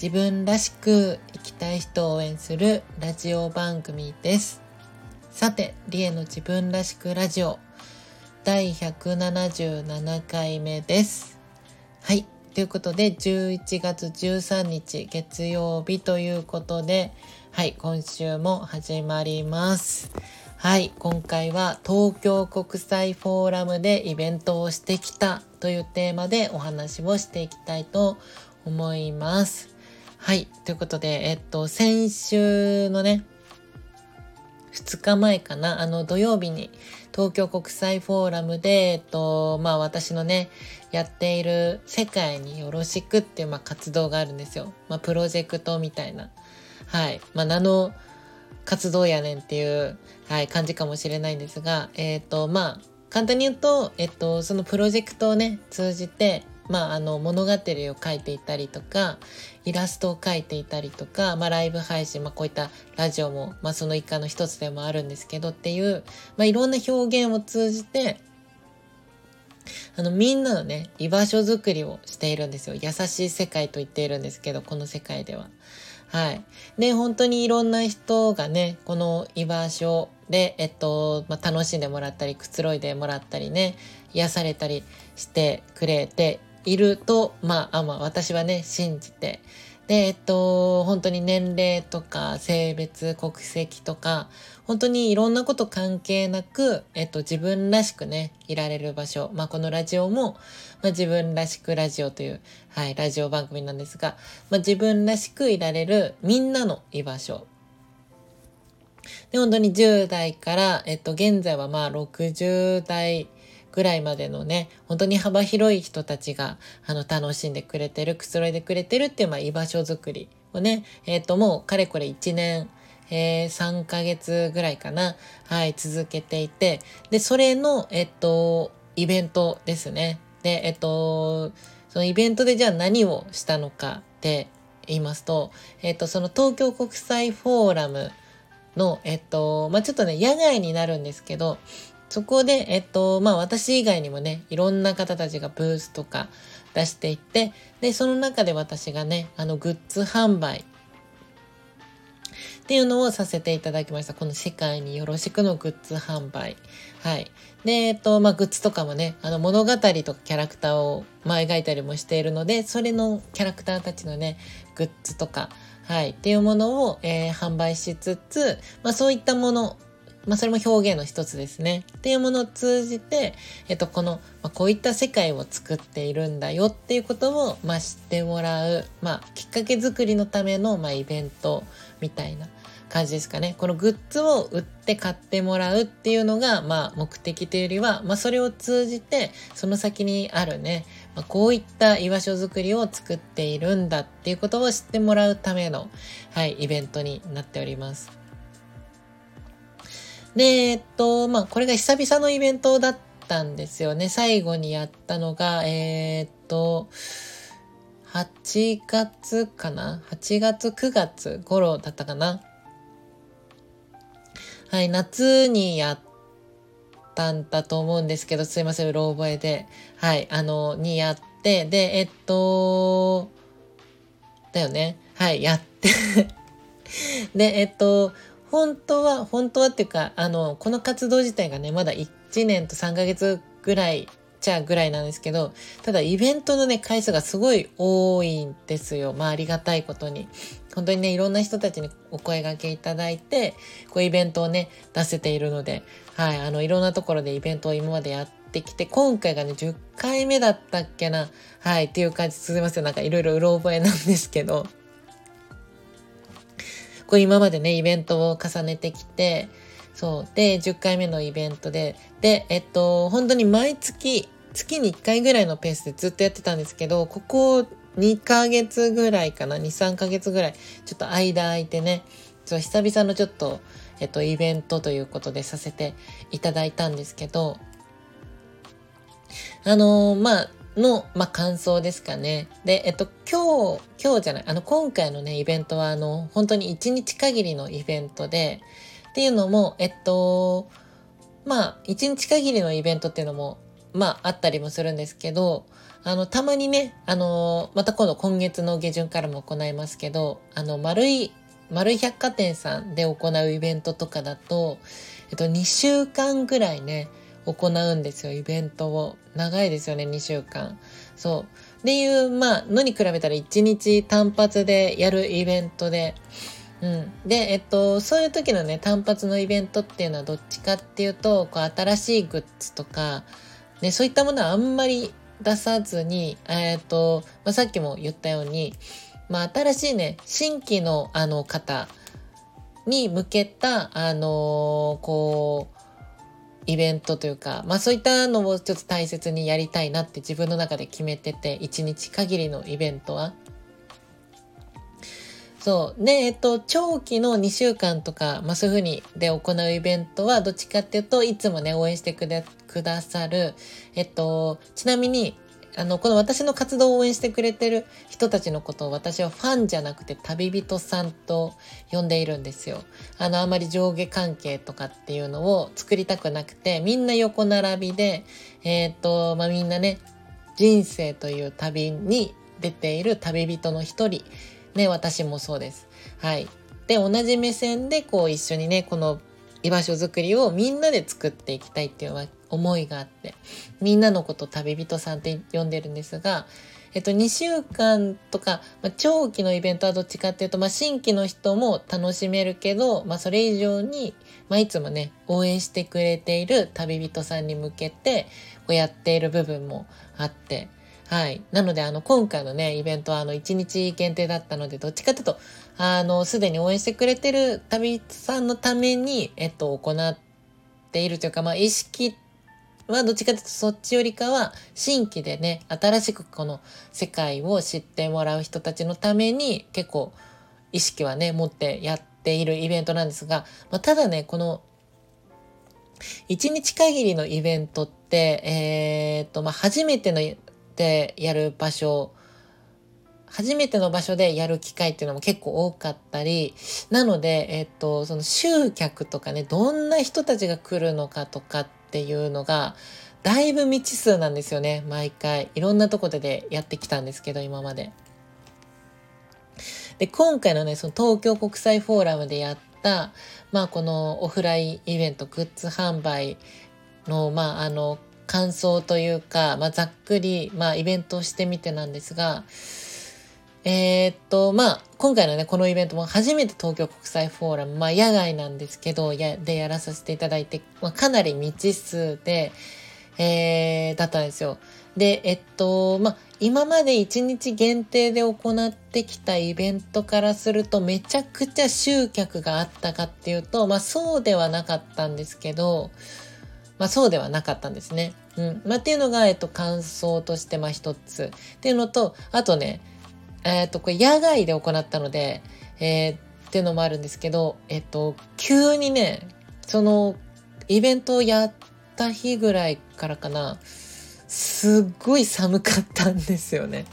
自分らしく生きたい人を応援するラジオ番組ですさて、リエの自分らしくラジオ第177回目です。はい。ということで、11月13日月曜日ということで、はい、今週も始まります。はい、今回は東京国際フォーラムでイベントをしてきたというテーマでお話をしていきたいと思います。はい、ということで、えっと、先週のね、2日前かな、あの土曜日に東京国際フォーラムで、えっと、まあ私のね、やっている世界によろしくっていう、まあ、活動があるんですよ。まあプロジェクトみたいな。はい。まあ名の活動やねんっていう、はい、感じかもしれないんですが、えっ、と、まあ簡単に言うと、えっと、そのプロジェクトをね、通じて、まあ、あの物語を書いていたりとかイラストを描いていたりとか、まあ、ライブ配信、まあ、こういったラジオも、まあ、その一環の一つでもあるんですけどっていう、まあ、いろんな表現を通じてあのみんなのね居場所づくりをしているんですよ優しい世界と言っているんですけどこの世界では。はい。で、本当にいろんな人がね、この居場所で、えっと、まあ、楽しんでもらったり、くつろいでもらったりね、癒されたりしてくれていると、まあ、あまあ、私はね、信じて。で、えっと、本当に年齢とか性別、国籍とか、本当にいろんなこと関係なく、えっと、自分らしくね、いられる場所。まあ、このラジオも、まあ、自分らしくラジオという、はい、ラジオ番組なんですが、まあ、自分らしくいられるみんなの居場所。で、本当に10代から、えっと、現在はまあ60代ぐらいまでのね、本当に幅広い人たちが、あの、楽しんでくれてる、くつろいでくれてるっていう、まあ、居場所づくりをね、えっ、ー、と、もう、かれこれ1年、えー、3ヶ月ぐらいかな、はい、続けていて、で、それの、えっ、と、イベントですね。で、えっ、と、そのイベントでじゃあ何をしたのかって言いますと、えっ、と、その東京国際フォーラムの、えっと、まあ、ちょっとね、野外になるんですけど、そこで、えっと、まあ私以外にもね、いろんな方たちがブースとか出していって、で、その中で私がね、あのグッズ販売っていうのをさせていただきました。この世界によろしくのグッズ販売。はい。で、えっと、まあ、グッズとかもね、あの物語とかキャラクターを、まあ、描いたりもしているので、それのキャラクターたちのね、グッズとか、はい、っていうものを、えー、販売しつつ、まあ、そういったものまあ、それも表現の一つですね。っていうものを通じて、えっと、この、まあ、こういった世界を作っているんだよっていうことを、まあ、知ってもらう、まあ、きっかけ作りのための、まあ、イベントみたいな感じですかね。このグッズを売って買ってもらうっていうのが、まあ、目的というよりは、まあ、それを通じて、その先にあるね、まあ、こういった居場所づくりを作っているんだっていうことを知ってもらうための、はい、イベントになっております。で、えっと、まあ、これが久々のイベントだったんですよね。最後にやったのが、えー、っと、8月かな ?8 月、9月頃だったかな？はい、夏にやったんだと思うんですけど、すいません、うろ覚えで。はい、あの、にやって、で、えっと、だよね。はい、やって で、えっと、本当は、本当はっていうか、あの、この活動自体がね、まだ1年と3ヶ月ぐらいちゃぐらいなんですけど、ただイベントのね、回数がすごい多いんですよ。まあありがたいことに。本当にね、いろんな人たちにお声掛けいただいて、こうイベントをね、出せているので、はい、あの、いろんなところでイベントを今までやってきて、今回がね、10回目だったっけな、はい、っていう感じ、すみません、なんかいろいろうろ覚えなんですけど、こう今までね、イベントを重ねてきて、そう。で、10回目のイベントで、で、えっと、本当に毎月、月に1回ぐらいのペースでずっとやってたんですけど、ここ2ヶ月ぐらいかな、2、3ヶ月ぐらい、ちょっと間空いてね、ちょ久々のちょっと、えっと、イベントということでさせていただいたんですけど、あのー、まあ、の、まあ、感想ですかね。で、えっと、今日、今日じゃない、あの、今回のね、イベントは、あの、本当に1日限りのイベントで、っていうのも、えっと、まあ、1日限りのイベントっていうのも、まあ、あったりもするんですけど、あの、たまにね、あの、また今度今月の下旬からも行いますけど、あの、丸い、丸い百貨店さんで行うイベントとかだと、えっと、2週間ぐらいね、行うんですよ、イベントを。長いですよね、2週間。そう。っていう、まあ、のに比べたら1日単発でやるイベントで、うん。で、えっと、そういう時のね、単発のイベントっていうのはどっちかっていうと、こう、新しいグッズとか、ね、そういったものはあんまり出さずに、えっと、まあ、さっきも言ったように、まあ、新しいね、新規のあの方に向けた、あのー、こう、イベントというか、まあそういったのをちょっと大切にやりたいなって自分の中で決めてて、一日限りのイベントは。そう。で、えっと、長期の2週間とか、まあそういうふうにで行うイベントは、どっちかっていうといつもね、応援してくださる、えっと、ちなみに、あの、この私の活動を応援してくれてる人たちのことを私はファンじゃなくて旅人さんと呼んでいるんですよ。あの、あまり上下関係とかっていうのを作りたくなくて、みんな横並びで、えっ、ー、と、まあ、みんなね、人生という旅に出ている旅人の一人、ね、私もそうです。はい。で、同じ目線でこう一緒にね、この居場所づくりをみんなで作っていきたいっていう思いがあって、みんなのこと旅人さんって呼んでるんですが、えっと、2週間とか、まあ、長期のイベントはどっちかっていうと、まあ、新規の人も楽しめるけど、まあ、それ以上に、まあ、いつもね、応援してくれている旅人さんに向けて、こうやっている部分もあって、はい。なので、あの、今回のね、イベントは、あの、1日限定だったので、どっちかというと、あの、すでに応援してくれてる旅人さんのために、えっと、行っているというか、まあ、意識はどっちかというとそっちよりかは新規でね新しくこの世界を知ってもらう人たちのために結構意識はね持ってやっているイベントなんですが、まあ、ただねこの1日限りのイベントってえー、っとまあ初めてのでやる場所初めての場所でやる機会っていうのも結構多かったり、なので、えっと、その集客とかね、どんな人たちが来るのかとかっっていうのが、だいぶ未知数なんですよね、毎回。いろんなとこででやってきたんですけど、今まで。で、今回のね、その東京国際フォーラムでやった、まあこのオフラインイベント、グッズ販売の、まああの、感想というか、まあざっくり、まあイベントをしてみてなんですが、えー、っと、まあ、今回のね、このイベントも初めて東京国際フォーラム、まあ、野外なんですけど、や、でやらさせていただいて、まあ、かなり未知数で、えー、だったんですよ。で、えっと、まあ、今まで1日限定で行ってきたイベントからすると、めちゃくちゃ集客があったかっていうと、まあ、そうではなかったんですけど、まあ、そうではなかったんですね。うん。まあ、っていうのが、えっと、感想として、まあ、一つ。っていうのと、あとね、えっ、ー、と、これ野外で行ったので、えー、っていうのもあるんですけど、えっ、ー、と、急にね、その、イベントをやった日ぐらいからかな、すっごい寒かったんですよね。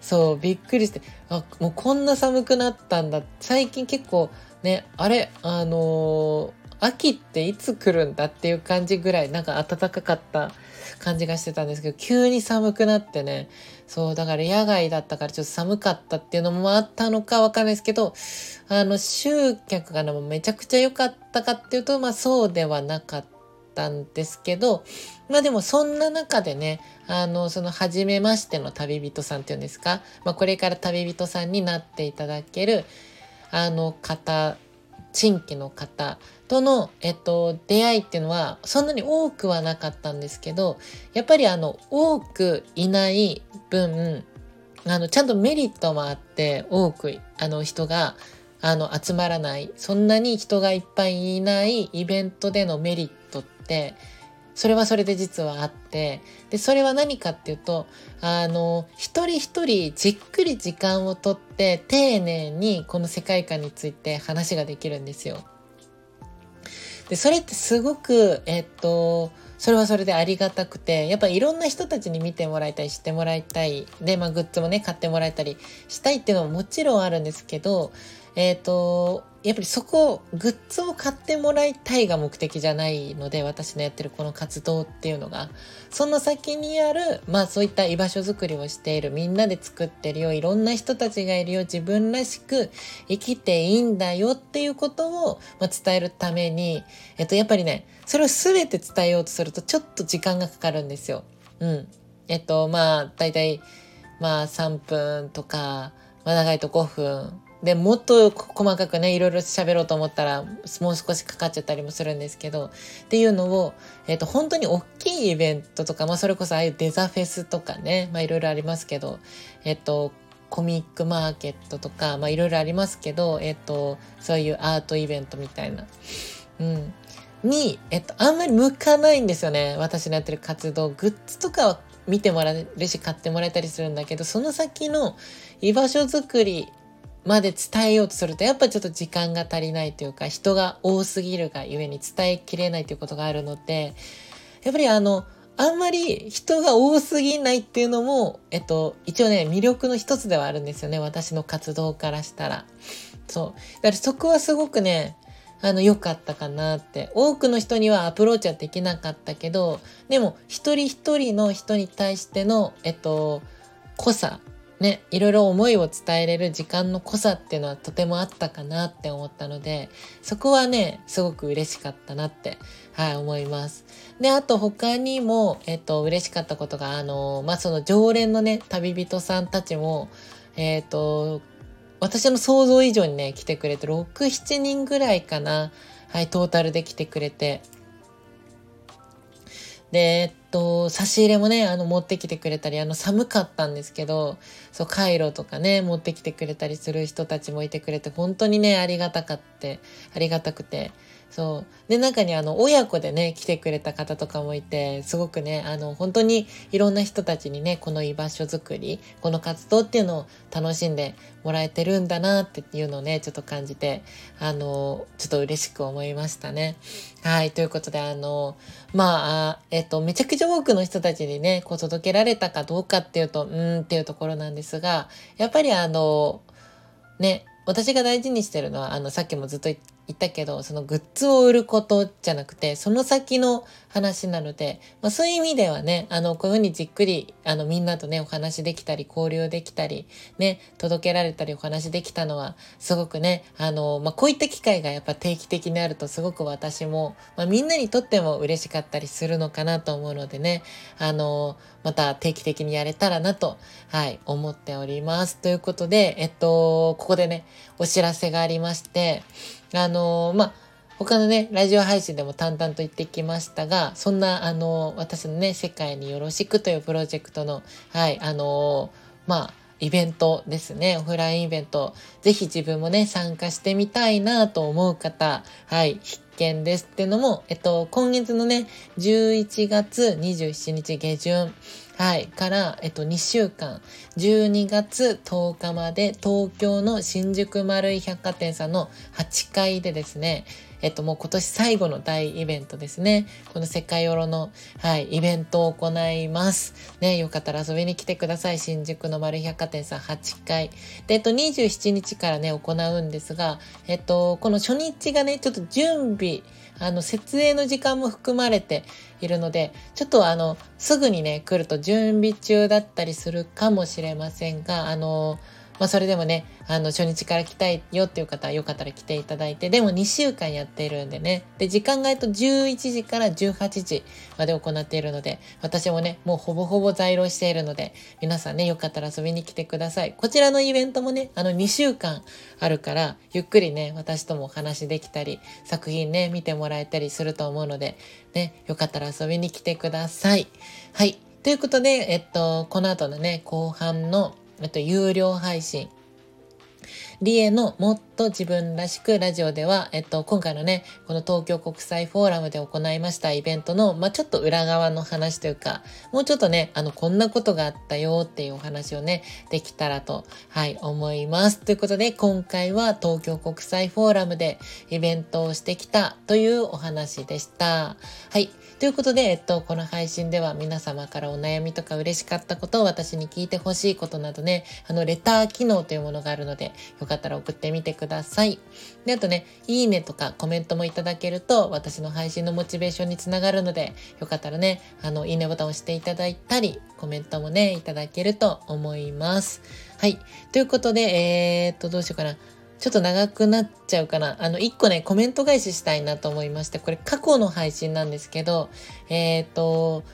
そう、びっくりして、あ、もうこんな寒くなったんだ。最近結構ね、あれ、あの秋っていつ来るんだっていう感じぐらいなんか暖かかった感じがしてたんですけど、急に寒くなってね、そう、だから野外だったからちょっと寒かったっていうのもあったのかわかんないですけど、あの、集客がめちゃくちゃ良かったかっていうと、まあそうではなかったんですけど、まあでもそんな中でね、あの、その初めましての旅人さんっていうんですか、まあこれから旅人さんになっていただける、あの方、新規の方との、えっと、出会いっていうのはそんなに多くはなかったんですけどやっぱりあの多くいない分あのちゃんとメリットもあって多くあの人があの集まらないそんなに人がいっぱいいないイベントでのメリットってそれはそれで実はあって、で、それは何かっていうと、あの、一人一人じっくり時間をとって、丁寧にこの世界観について話ができるんですよ。で、それってすごく、えっと、それはそれでありがたくて、やっぱいろんな人たちに見てもらいたい、知ってもらいたい。で、まあグッズもね、買ってもらえたりしたいっていうのももちろんあるんですけど、えっ、ー、と、やっぱりそこ、グッズを買ってもらいたいが目的じゃないので、私のやってるこの活動っていうのが、その先にある、まあそういった居場所づくりをしている、みんなで作ってるよ、いろんな人たちがいるよ、自分らしく生きていいんだよっていうことを、まあ、伝えるために、えっと、やっぱりね、それを全て伝えようとすると、ちょっと時間がかかるんですよ。うん。えっと、まあ、大体、まあ3分とか、まあ長いと5分で、もっと細かくね、いろいろ喋ろうと思ったら、もう少しかかっちゃったりもするんですけど、っていうのを、えっ、ー、と、本当に大きいイベントとか、まあ、それこそああいうデザフェスとかね、まあ、いろいろありますけど、えっ、ー、と、コミックマーケットとか、まあ、いろいろありますけど、えっ、ー、と、そういうアートイベントみたいな、うん、に、えっと、あんまり向かないんですよね。私のやってる活動。グッズとかは見てもらえるし、買ってもらえたりするんだけど、その先の居場所づくりまで伝えようとするとやっぱちょっと時間が足りないというか人が多すぎるがゆえに伝えきれないということがあるのでやっぱりあのあんまり人が多すぎないっていうのも、えっと、一応ね、魅力の一つではあるんですよね。私の活動からしたら。そう。だからそこはすごくね、あの、良かったかなって。多くの人にはアプローチはできなかったけど、でも、一人一人の人に対しての、えっと、濃さね、いろいろ思いを伝えれる時間の濃さっていうのはとてもあったかなって思ったので、そこはね、すごく嬉しかったなって、はい、思います。で、あと他にも、えっと、嬉しかったことが、あの、まあ、その常連のね、旅人さんたちも、えっと、私の想像以上にね、来てくれて、6、7人ぐらいかな、はい、トータルで来てくれて、で、えっと、差し入れもね、あの、持ってきてくれたり、あの、寒かったんですけど、そう、カイロとかね、持ってきてくれたりする人たちもいてくれて、本当にね、ありがたかって、ありがたくて、そう。で、中にあの、親子でね、来てくれた方とかもいて、すごくね、あの、本当にいろんな人たちにね、この居場所づくり、この活動っていうのを楽しんでもらえてるんだなっていうのをね、ちょっと感じて、あの、ちょっと嬉しく思いましたね。はい。ということで、あの、まあ、えっと、めちゃくちゃ多くの人たちにね、こう届けられたかどうかっていうと、うんっていうところなんですが、やっぱりあの、ね、私が大事にしてるのは、あの、さっきもずっと言って言ったけど、そのグッズを売ることじゃなくて、その先の話なので、まあそういう意味ではね、あの、こういうふうにじっくり、あの、みんなとね、お話できたり、交流できたり、ね、届けられたりお話できたのは、すごくね、あの、まあこういった機会がやっぱ定期的にあるとすごく私も、まあみんなにとっても嬉しかったりするのかなと思うのでね、あの、また定期的にやれたらなと、はい、思っております。ということで、えっと、ここでね、お知らせがありまして、あの、まあ、他のね、ラジオ配信でも淡々と言ってきましたが、そんな、あの、私のね、世界によろしくというプロジェクトの、はい、あの、まあ、イベントですね。オフラインイベント。ぜひ自分もね、参加してみたいなと思う方、はい、必見ですってのも、えっと、今月のね、11月27日下旬、はい。から、えっと、2週間、12月10日まで、東京の新宿丸井百貨店さんの8階でですね、えっと、もう今年最後の大イベントですね。この世界ヨロの、はい、イベントを行います。ね、よかったら遊びに来てください。新宿の丸百貨店さん8階。で、えっと、27日からね、行うんですが、えっと、この初日がね、ちょっと準備、あの、設営の時間も含まれているので、ちょっとあの、すぐにね、来ると準備中だったりするかもしれませんが、あの、まあ、それでもね、あの、初日から来たいよっていう方はよかったら来ていただいて、でも2週間やっているんでね。で、時間がえっと11時から18時まで行っているので、私もね、もうほぼほぼ在労しているので、皆さんね、よかったら遊びに来てください。こちらのイベントもね、あの2週間あるから、ゆっくりね、私ともお話できたり、作品ね、見てもらえたりすると思うので、ね、よかったら遊びに来てください。はい。ということで、えっと、この後のね、後半のあと、有料配信。リエのもっと自分らしくラジオでは、えっと、今回のね、この東京国際フォーラムで行いましたイベントの、まあ、ちょっと裏側の話というか、もうちょっとね、あの、こんなことがあったよっていうお話をね、できたらと、はい、思います。ということで、今回は東京国際フォーラムでイベントをしてきたというお話でした。はい。ということで、えっと、この配信では皆様からお悩みとか嬉しかったことを私に聞いてほしいことなどね、あの、レター機能というものがあるので、よかったら送ってみてください。で、あとね、いいねとかコメントもいただけると、私の配信のモチベーションにつながるので、よかったらね、あの、いいねボタンを押していただいたり、コメントもね、いただけると思います。はい。ということで、えー、っと、どうしようかな。ちょっと長くなっちゃうかな。あの、一個ね、コメント返ししたいなと思いまして、これ過去の配信なんですけど、えっ、と、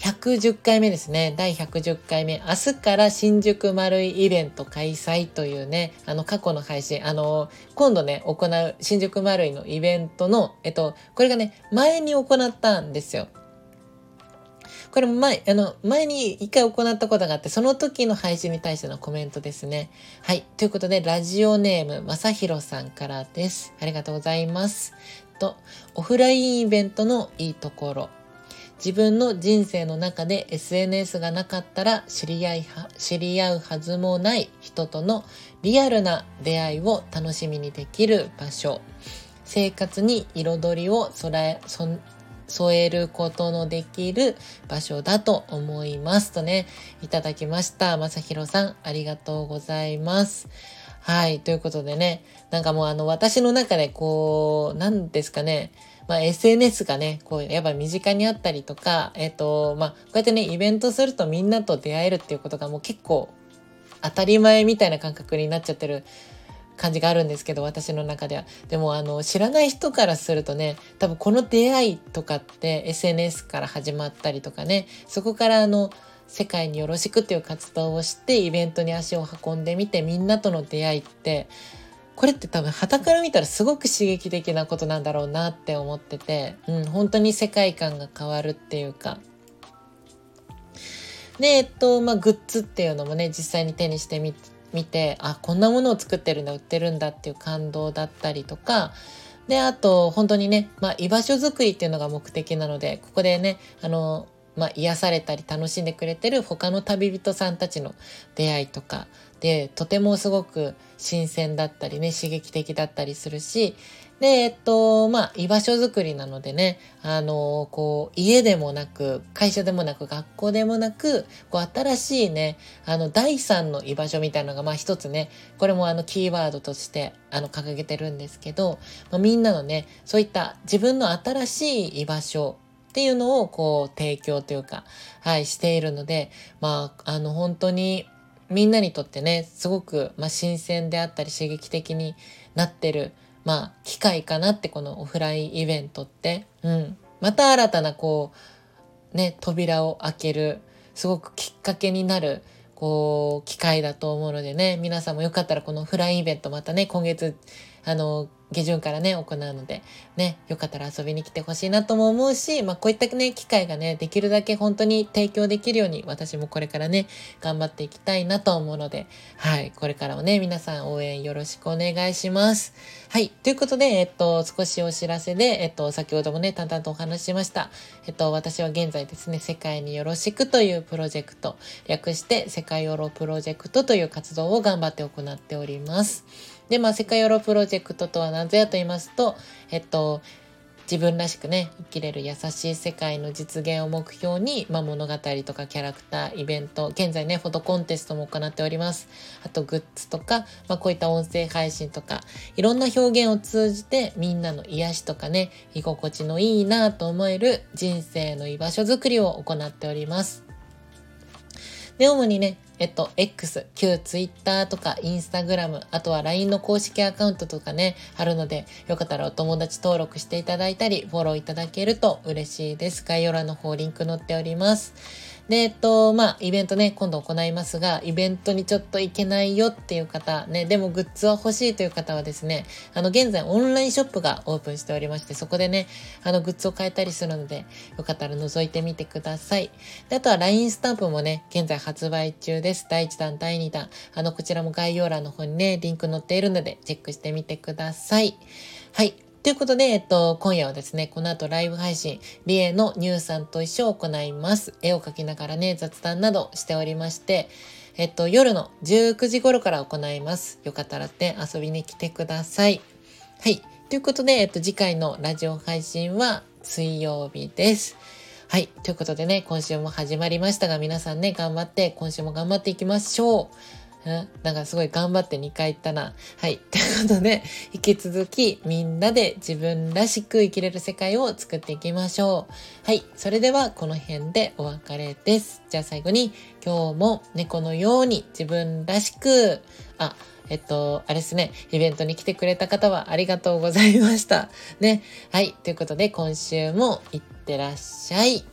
110回目ですね。第110回目。明日から新宿丸いイベント開催というね、あの過去の配信、あの、今度ね、行う新宿丸いのイベントの、えっと、これがね、前に行ったんですよ。これ前、あの、前に一回行ったことがあって、その時の配信に対してのコメントですね。はい。ということで、ラジオネーム、まさひろさんからです。ありがとうございます。と、オフラインイベントのいいところ。自分の人生の中で SNS がなかったら知り合いは、知り合うはずもない人とのリアルな出会いを楽しみにできる場所。生活に彩りをえ、添えることのできる場所だと思いますとね、いただきました。まさひろさん、ありがとうございます。はい。ということでね、なんかもうあの、私の中でこう、なんですかね、まあ、SNS がね、こう、やっぱ身近にあったりとか、えっ、ー、と、まあ、こうやってね、イベントするとみんなと出会えるっていうことがもう結構当たり前みたいな感覚になっちゃってる感じがあるんですけど、私の中では。でも、あの、知らない人からするとね、多分この出会いとかって SNS から始まったりとかね、そこからあの、世界によろしくっていう活動をしてイベントに足を運んでみてみんなとの出会いってこれって多分旗から見たらすごく刺激的なことなんだろうなって思ってて、うん、本当に世界観が変わるっていうか。で、えっと、まあ、グッズっていうのもね、実際に手にしてみ見てあこんなものを作ってるんだ売ってるんだっていう感動だったりとかであと本当にね、まあ、居場所づくりっていうのが目的なのでここでねあのまあ、癒されたり楽しんでくれてる他の旅人さんたちの出会いとかでとてもすごく新鮮だったりね刺激的だったりするしで、えっと、まあ、居場所づくりなのでね、あの、こう、家でもなく、会社でもなく、学校でもなく、こう、新しいね、あの、第三の居場所みたいなのが、まあ、一つね、これもあの、キーワードとして、あの、掲げてるんですけど、まあ、みんなのね、そういった自分の新しい居場所っていうのを、こう、提供というか、はい、しているので、まあ、あの、本当に、みんなにとってね、すごく、まあ、新鮮であったり刺激的になってる、まあ、機会かなって、このオフラインイベントって。うん。また新たな、こう、ね、扉を開ける、すごくきっかけになる、こう、機会だと思うのでね、皆さんもよかったらこのオフラインイベントまたね、今月、あの、下旬からね、行うので、ね、よかったら遊びに来てほしいなとも思うし、まあこういったね、機会がね、できるだけ本当に提供できるように、私もこれからね、頑張っていきたいなと思うので、はい、これからもね、皆さん応援よろしくお願いします。はい、ということで、えっと、少しお知らせで、えっと、先ほどもね、淡々とお話ししました。えっと、私は現在ですね、世界によろしくというプロジェクト、略して世界ヨロプロジェクトという活動を頑張って行っております。で、まあ、世界ヨロプロジェクトとは何ぞやと言いますと、えっと、自分らしくね、生きれる優しい世界の実現を目標に、まあ、物語とかキャラクター、イベント、現在ね、フォトコンテストも行っております。あと、グッズとか、まあ、こういった音声配信とか、いろんな表現を通じて、みんなの癒しとかね、居心地のいいなと思える人生の居場所づくりを行っております。で、主にね、えっと、X、旧 Twitter とか Instagram、あとは LINE の公式アカウントとかね、あるので、よかったらお友達登録していただいたり、フォローいただけると嬉しいです。概要欄の方リンク載っております。で、えっと、まあ、イベントね、今度行いますが、イベントにちょっと行けないよっていう方、ね、でもグッズは欲しいという方はですね、あの、現在オンラインショップがオープンしておりまして、そこでね、あの、グッズを買えたりするので、よかったら覗いてみてください。で、あとは LINE スタンプもね、現在発売中です。第1弾、第2弾。あの、こちらも概要欄の方にね、リンク載っているので、チェックしてみてください。はい。ということで、えっと、今夜はですね、この後ライブ配信、リエのニューさんと一緒を行います。絵を描きながらね、雑談などしておりまして、えっと、夜の19時頃から行います。よかったらって遊びに来てください。はい。ということで、えっと、次回のラジオ配信は水曜日です。はい。ということでね、今週も始まりましたが、皆さんね、頑張って、今週も頑張っていきましょう。うん？なんかすごい頑張って2回言ったな。はい。ということで、引き続きみんなで自分らしく生きれる世界を作っていきましょう。はい。それではこの辺でお別れです。じゃあ最後に今日も猫のように自分らしく、あ、えっと、あれですね、イベントに来てくれた方はありがとうございました。ね。はい。ということで今週もいってらっしゃい。